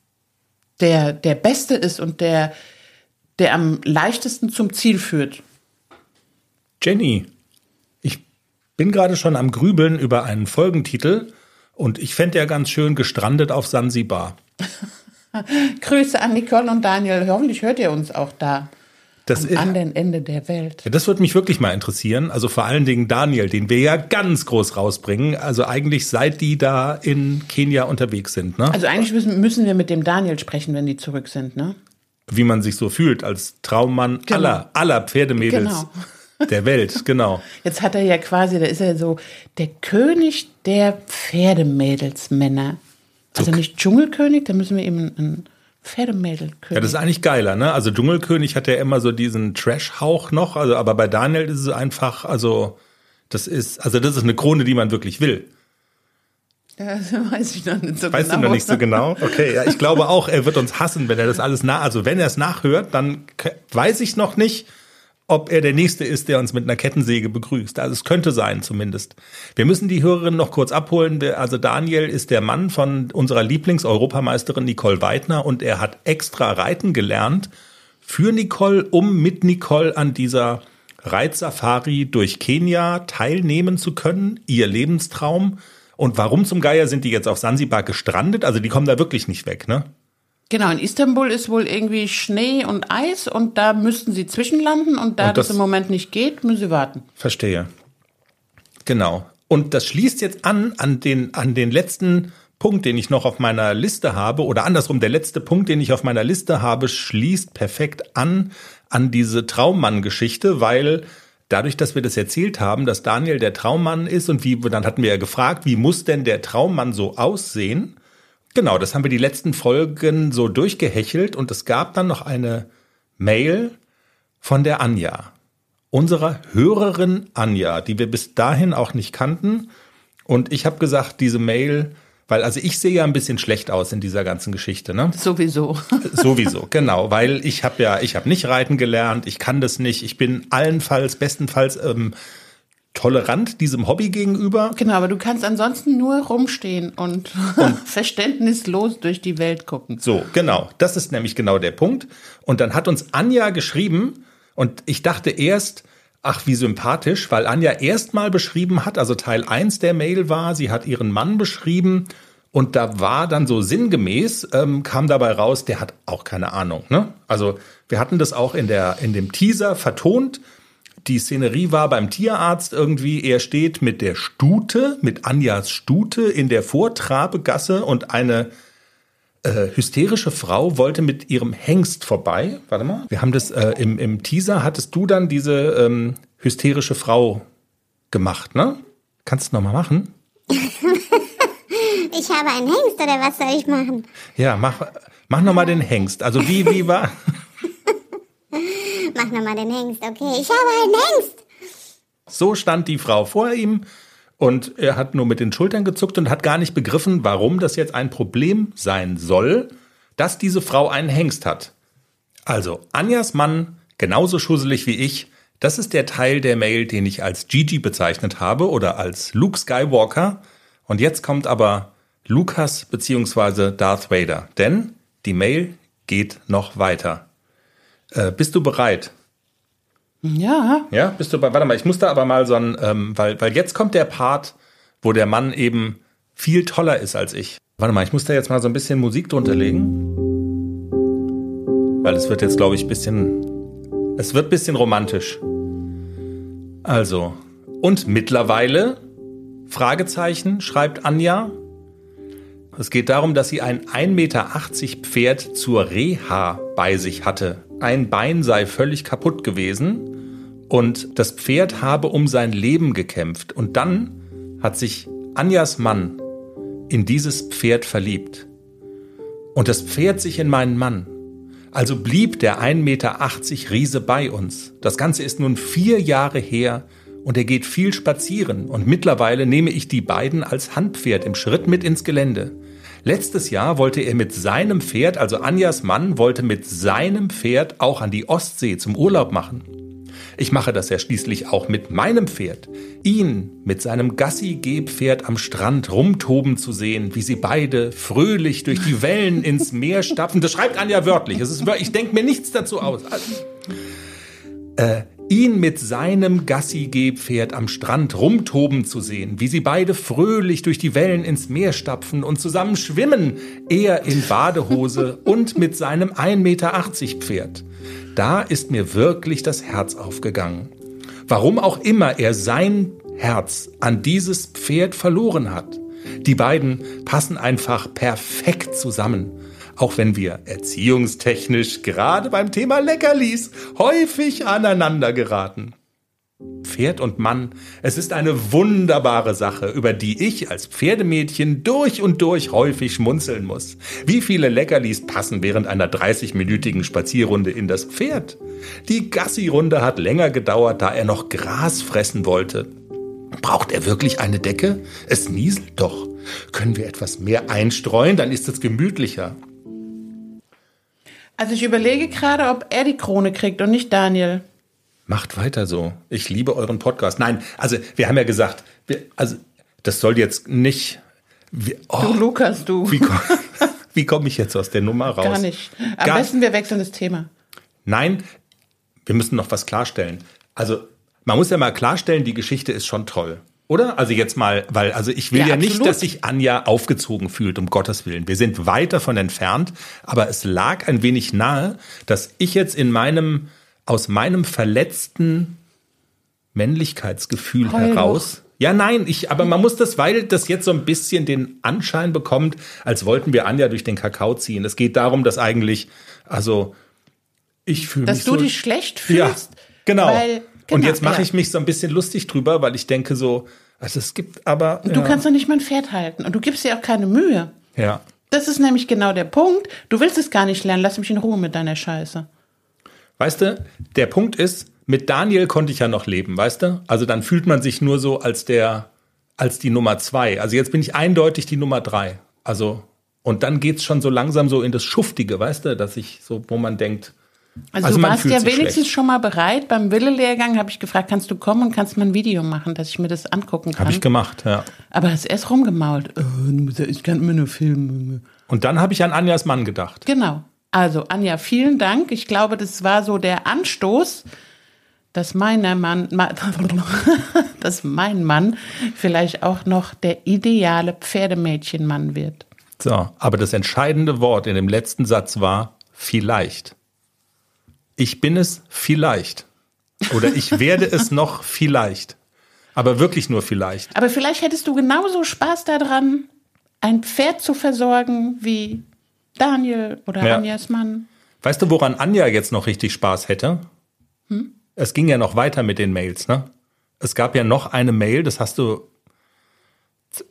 der, der beste ist und der, der am leichtesten zum Ziel führt. Jenny, bin gerade schon am Grübeln über einen Folgentitel und ich fände ja ganz schön gestrandet auf Sansibar. Grüße an Nicole und Daniel. Hoffentlich hört ihr uns auch da. Das, am anderen Ende der Welt. ja, das würde mich wirklich mal interessieren. Also vor allen Dingen Daniel, den wir ja ganz groß rausbringen. Also eigentlich seit die da in Kenia unterwegs sind, ne? Also eigentlich müssen, müssen wir mit dem Daniel sprechen, wenn die zurück sind, ne? Wie man sich so fühlt als Traummann Genau. aller, aller Pferdemädels Genau. Der Welt, genau. Jetzt hat er ja quasi, da ist er so der König der Pferdemädelsmänner. Also nicht Dschungelkönig, da müssen wir eben einen Pferdemädelkönig. Ja, das ist eigentlich geiler, ne? Also Dschungelkönig hat ja immer so diesen Trash-Hauch noch, also aber bei Daniel ist es einfach, also das ist, also das ist eine Krone, die man wirklich will. Das weiß ich noch nicht so Weißt genau. du noch nicht so genau? Okay, ja, ich glaube auch, er wird uns hassen, wenn er das alles nach, also wenn er es nachhört, dann weiß ich noch nicht, ob er der Nächste ist, der uns mit einer Kettensäge begrüßt. Also es könnte sein zumindest. Wir müssen die Hörerin noch kurz abholen. Also Daniel ist der Mann von unserer Lieblings-Europameisterin Nicole Weidner und er hat extra reiten gelernt für Nicole, um mit Nicole an dieser Reitsafari durch Kenia teilnehmen zu können. Ihr Lebenstraum. Und warum zum Geier sind die jetzt auf Sansibar gestrandet? Also die kommen da wirklich nicht weg, ne? Genau, in Istanbul ist wohl irgendwie Schnee und Eis und da müssten sie zwischenlanden und da Und das- das, im Moment nicht geht, müssen sie warten. Verstehe. Genau. Und das schließt jetzt an an den, an den letzten Punkt, den ich noch auf meiner Liste habe, oder andersrum, der letzte Punkt, den ich auf meiner Liste habe, schließt perfekt an an diese Traummann-Geschichte, weil dadurch, dass wir das erzählt haben, dass Daniel der Traummann ist und wie, dann hatten wir ja gefragt, wie muss denn der Traummann so aussehen? Genau, das haben wir die letzten Folgen so durchgehechelt und es gab dann noch eine Mail von der Anja unserer Hörerin Anja, die wir bis dahin auch nicht kannten. Und ich habe gesagt, diese Mail, weil also ich sehe ja ein bisschen schlecht aus in dieser ganzen Geschichte, ne? Sowieso. Sowieso, genau, weil ich habe ja, ich habe nicht reiten gelernt, ich kann das nicht, ich bin allenfalls, bestenfalls ähm, tolerant diesem Hobby gegenüber. Genau, aber du kannst ansonsten nur rumstehen und, verständnislos durch die Welt gucken. So, genau. Das ist nämlich genau der Punkt. Und dann hat uns Anja geschrieben und ich dachte erst, ach, wie sympathisch, weil Anja erstmal beschrieben hat, also Teil 1 der Mail war, sie hat ihren Mann beschrieben und da war dann so sinngemäß, ähm, kam dabei raus, der hat auch keine Ahnung. Ne? Also wir hatten das auch in, der, in dem Teaser vertont. Die Szenerie war beim Tierarzt irgendwie, er steht mit der Stute, mit Anjas Stute in der Vortrabegasse und eine äh, hysterische Frau wollte mit ihrem Hengst vorbei. Warte mal. Wir haben das äh, im, im Teaser, hattest du dann diese ähm, hysterische Frau gemacht, ne? Kannst du noch mal machen? Ich habe einen Hengst oder was soll ich machen? Ja, mach, mach noch mal den Hengst. Also wie, wie war? Mach nochmal den Hengst. Okay, ich habe einen Hengst. So stand die Frau vor ihm und er hat nur mit den Schultern gezuckt und hat gar nicht begriffen, warum das jetzt ein Problem sein soll, dass diese Frau einen Hengst hat. Also, Anjas Mann, genauso schusselig wie ich, das ist der Teil der Mail, den ich als Gigi bezeichnet habe oder als Luke Skywalker. Und jetzt kommt aber Lukas beziehungsweise Darth Vader. Denn die Mail geht noch weiter. Äh, bist du bereit? Ja. Ja, bist du bei, warte mal, ich muss da aber mal so ein, ähm, weil, weil jetzt kommt der Part, wo der Mann eben viel toller ist als ich. Warte mal, ich muss da jetzt mal so ein bisschen Musik drunter legen. Weil es wird jetzt, glaube ich, ein bisschen, es wird ein bisschen romantisch. Also, und mittlerweile, Fragezeichen, schreibt Anja. Es geht darum, dass sie ein 1,80 Meter Pferd zur Reha bei sich hatte. Ein Bein sei völlig kaputt gewesen und das Pferd habe um sein Leben gekämpft. Und dann hat sich Anjas Mann in dieses Pferd verliebt. Und das Pferd sich in meinen Mann. Also blieb der 1,80 Meter Riese bei uns. Das Ganze ist nun vier Jahre her und er geht viel spazieren und mittlerweile nehme ich die beiden als Handpferd im Schritt mit ins Gelände. Letztes Jahr wollte er mit seinem Pferd, also Anjas Mann, wollte mit seinem Pferd auch an die Ostsee zum Urlaub machen. Ich mache das ja schließlich auch mit meinem Pferd. Ihn mit seinem Gassi-Gehpferd am Strand rumtoben zu sehen, wie sie beide fröhlich durch die Wellen ins Meer stapfen. Das schreibt Anja wörtlich. Es ist, ich denke mir nichts dazu aus. Äh, ihn mit seinem Gassi-Gehpferd am Strand rumtoben zu sehen, wie sie beide fröhlich durch die Wellen ins Meer stapfen und zusammen schwimmen, er in Badehose und mit seinem 1,80 Meter Pferd. Da ist mir wirklich das Herz aufgegangen. Warum auch immer er sein Herz an dieses Pferd verloren hat. Die beiden passen einfach perfekt zusammen. Auch wenn wir erziehungstechnisch gerade beim Thema Leckerlis häufig aneinander geraten. Pferd und Mann, es ist eine wunderbare Sache, über die ich als Pferdemädchen durch und durch häufig schmunzeln muss. Wie viele Leckerlis passen während einer 30-minütigen Spazierrunde in das Pferd? Die Gassi-Runde hat länger gedauert, da er noch Gras fressen wollte. Braucht er wirklich eine Decke? Es nieselt doch. Können wir etwas mehr einstreuen, dann ist es gemütlicher. Also ich überlege gerade, ob er die Krone kriegt und nicht Daniel. Macht weiter so. Ich liebe euren Podcast. Nein, also wir haben ja gesagt, wir, also das soll jetzt nicht. Wir, oh, du Lukas, du. Wie, wie komme ich jetzt aus der Nummer raus? Gar nicht. Am Gar, besten wir wechseln das Thema. Nein, wir müssen noch was klarstellen. Also man muss ja mal klarstellen, die Geschichte ist schon toll. Oder? Also jetzt mal, weil, also ich will ja, ja nicht, dass sich Anja aufgezogen fühlt, um Gottes Willen. Wir sind weit davon entfernt, aber es lag ein wenig nahe, dass ich jetzt in meinem aus meinem verletzten Männlichkeitsgefühl Heul heraus. Ja, nein, ich, aber man muss das, weil das jetzt so ein bisschen den Anschein bekommt, als wollten wir Anja durch den Kakao ziehen. Es geht darum, dass eigentlich, also ich fühle mich. Dass du so, dich schlecht fühlst. Ja, genau. Weil, genau Und jetzt mache ja. ich mich so ein bisschen lustig drüber, weil ich denke so, also es gibt aber. Du ja. kannst doch nicht mal ein Pferd halten und du gibst dir auch keine Mühe. Ja. Das ist nämlich genau der Punkt. Du willst es gar nicht lernen. Lass mich in Ruhe mit deiner Scheiße. Weißt du, der Punkt ist, mit Daniel konnte ich ja noch leben, weißt du? Also dann fühlt man sich nur so als der, als die Nummer zwei. Also jetzt bin ich eindeutig die Nummer drei. Also, und dann geht's schon so langsam so in das Schuftige, weißt du, dass ich so, wo man denkt, also, also du warst ja wenigstens schlecht. schon mal bereit. Beim Wille-Lehrgang habe ich gefragt, kannst du kommen und kannst mal ein Video machen, dass ich mir das angucken kann. Habe ich gemacht, ja. Aber hast erst rumgemault. Oh, ich kann mir nur filmen. Und dann habe ich an Anjas Mann gedacht. Genau. Also Anja, vielen Dank. Ich glaube, das war so der Anstoß, dass meiner Mann, dass mein Mann vielleicht auch noch der ideale Pferdemädchenmann wird. So, aber das entscheidende Wort in dem letzten Satz war vielleicht. Ich bin es vielleicht. Oder ich werde es noch vielleicht. Aber wirklich nur vielleicht. Aber vielleicht hättest du genauso Spaß daran, ein Pferd zu versorgen wie Daniel oder ja. Anjas Mann. Weißt du, woran Anja jetzt noch richtig Spaß hätte? Hm? Es ging ja noch weiter mit den Mails, ne? Es gab ja noch eine Mail, das hast du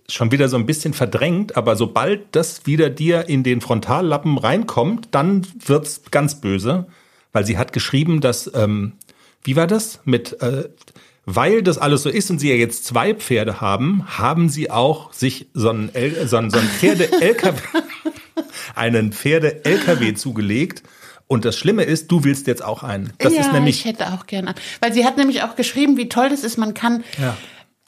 schon wieder so ein bisschen verdrängt, aber sobald das wieder dir in den Frontallappen reinkommt, dann wird's ganz böse, weil sie hat geschrieben, dass, ähm, wie war das? Mit, äh, weil das alles so ist und sie ja jetzt zwei Pferde haben, haben sie auch sich so ein, so ein, so ein Pferde-LKW einen Pferde-LKW zugelegt. Und das Schlimme ist, du willst jetzt auch einen. Das ja, ist nämlich ich hätte auch gerne. Weil sie hat nämlich auch geschrieben, wie toll das ist. Man kann, ja.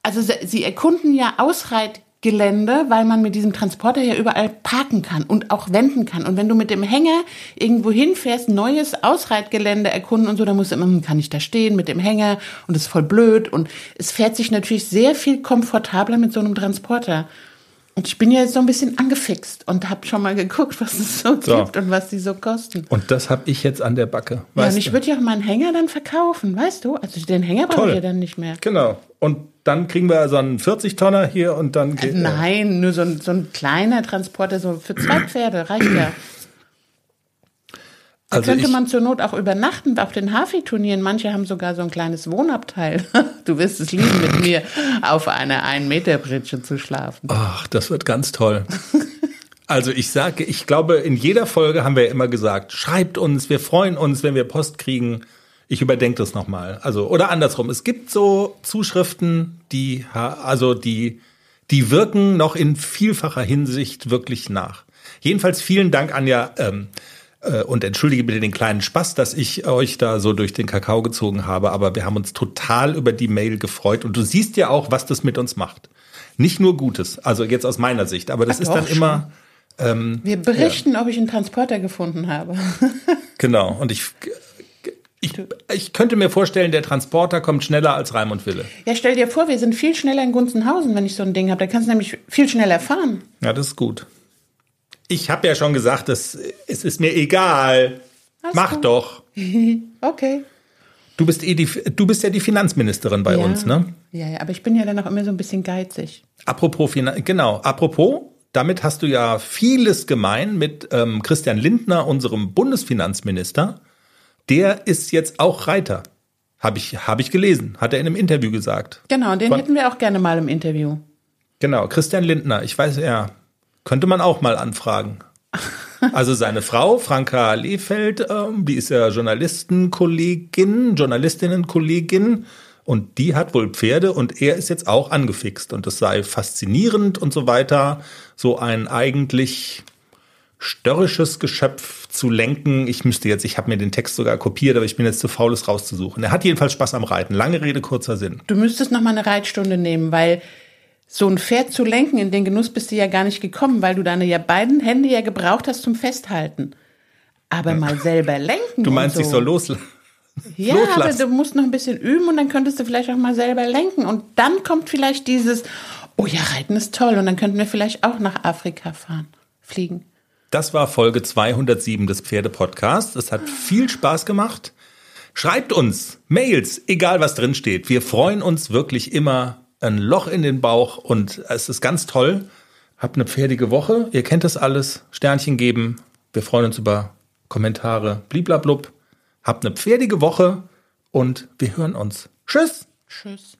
also sie erkunden ja Ausreit, Gelände, weil man mit diesem Transporter ja überall parken kann und auch wenden kann. Und wenn du mit dem Hänger irgendwo hinfährst, neues Ausreitgelände erkunden und so, dann musst du immer, hm, kann ich da stehen mit dem Hänger und das ist voll blöd. Und es fährt sich natürlich sehr viel komfortabler mit so einem Transporter. Und ich bin ja jetzt so ein bisschen angefixt und habe schon mal geguckt, was es so, so, gibt und was die so kosten. Und das habe ich jetzt an der Backe. Ja, und ich würde ja auch meinen Hänger dann verkaufen, weißt du? Also den Hänger brauche ich ja dann nicht mehr. Genau. Und dann kriegen wir so einen 40-Tonner hier und dann geht. Äh, nein, nur so ein, so ein kleiner Transporter, so für zwei Pferde, reicht ja. Da also könnte man zur Not auch übernachten auf den Hafi-Turnieren. Manche haben sogar so ein kleines Wohnabteil. Du wirst es lieben, mit mir auf einer 1-Meter-Britsche zu schlafen. Ach, das wird ganz toll. Also ich sage, ich glaube, in jeder Folge haben wir ja immer gesagt, schreibt uns, wir freuen uns, wenn wir Post kriegen. Ich überdenke das nochmal. Also, oder andersrum. Es gibt so Zuschriften, die, also die, die wirken noch in vielfacher Hinsicht wirklich nach. Jedenfalls vielen Dank, Anja. Ähm, äh, und entschuldige bitte den kleinen Spaß, dass ich euch da so durch den Kakao gezogen habe, aber wir haben uns total über die Mail gefreut und du siehst ja auch, was das mit uns macht. Nicht nur Gutes, also jetzt aus meiner Sicht, aber das Ach, ist dann schon. immer. Ähm, wir berichten, ja. ob ich einen Transporter gefunden habe. genau, und ich, ich, ich könnte mir vorstellen, der Transporter kommt schneller als Raimund Wille. Ja, stell dir vor, wir sind viel schneller in Gunzenhausen, wenn ich so ein Ding habe. Da kannst du nämlich viel schneller fahren. Ja, das ist gut. Ich habe ja schon gesagt, das, es ist mir egal. Alles Mach gut. doch. okay. Du bist, eh die, du bist ja die Finanzministerin bei ja. uns, ne? Ja, ja, aber ich bin ja dann auch immer so ein bisschen geizig. Apropos Finan genau, apropos, damit hast du ja vieles gemein mit ähm, Christian Lindner, unserem Bundesfinanzminister. Der ist jetzt auch Reiter. Habe ich, hab ich gelesen, hat er in einem Interview gesagt. Genau, den Von, hätten wir auch gerne mal im Interview. Genau, Christian Lindner. Ich weiß, ja, könnte man auch mal anfragen. Also seine Frau, Franka Lehfeld, ähm, die ist ja Journalistenkollegin, Journalistinnenkollegin und die hat wohl Pferde und er ist jetzt auch angefixt und das sei faszinierend und so weiter. So ein eigentlich störrisches Geschöpf zu lenken. Ich müsste jetzt, ich habe mir den Text sogar kopiert, aber ich bin jetzt zu faul, es rauszusuchen. Er hat jedenfalls Spaß am Reiten. Lange Rede, kurzer Sinn. Du müsstest noch mal eine Reitstunde nehmen, weil so ein Pferd zu lenken, in den Genuss bist du ja gar nicht gekommen, weil du deine ja beiden Hände ja gebraucht hast zum Festhalten. Aber mal selber lenken. Du meinst, so. ich soll loslassen? Ja, loslassen. aber du musst noch ein bisschen üben und dann könntest du vielleicht auch mal selber lenken. Und dann kommt vielleicht dieses, oh ja, Reiten ist toll. Und dann könnten wir vielleicht auch nach Afrika fahren, fliegen. Das war Folge 207 des Pferde-Podcasts. Es hat viel Spaß gemacht. Schreibt uns Mails, egal was drin steht. Wir freuen uns wirklich immer ein Loch in den Bauch und es ist ganz toll. Habt eine pferdige Woche. Ihr kennt das alles. Sternchen geben. Wir freuen uns über Kommentare. Bliblablub. Habt eine pferdige Woche und wir hören uns. Tschüss. Tschüss.